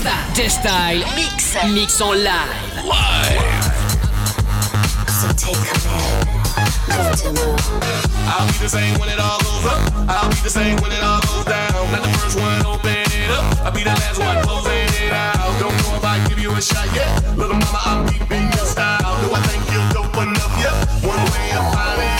J-Style. Style Mix. Mix en live. Live. So take command. I'll be the same when it all goes up. I'll be the same when it all goes down. Not the first one open it up. I'll be the last one closing it out. Don't know if I give you a shot yet. Little mama, I'm keeping your style. Do I think you're dope enough yet? One way I'm finding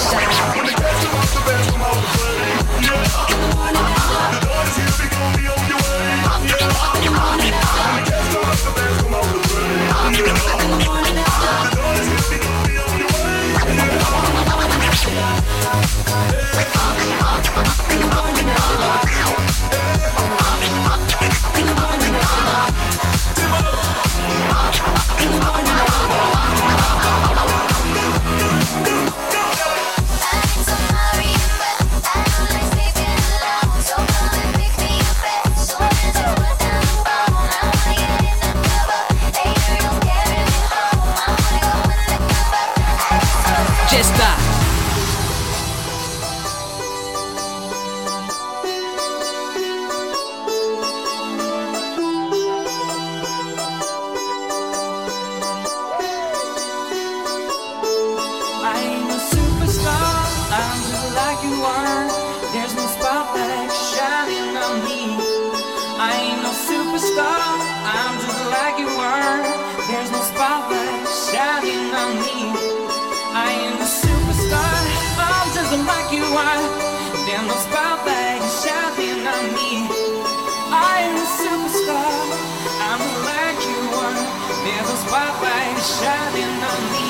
Session. shining on me.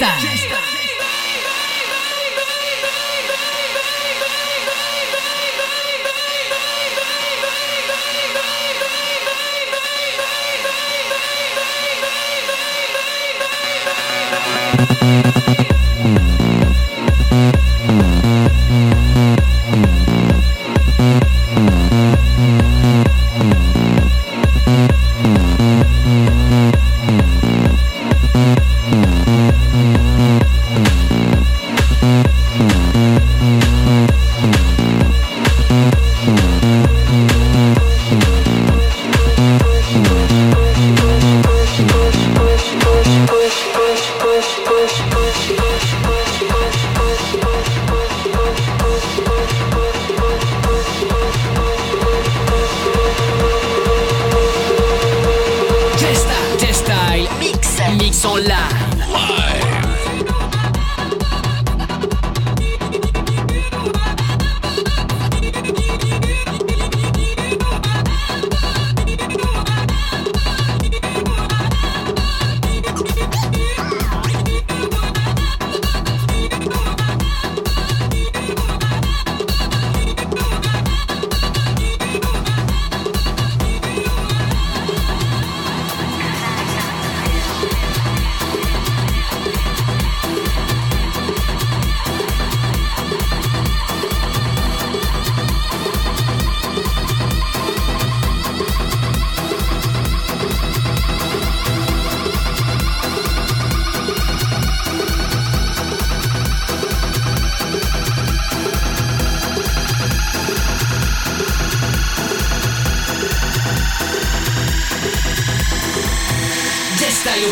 fiesta.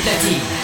设计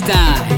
Style.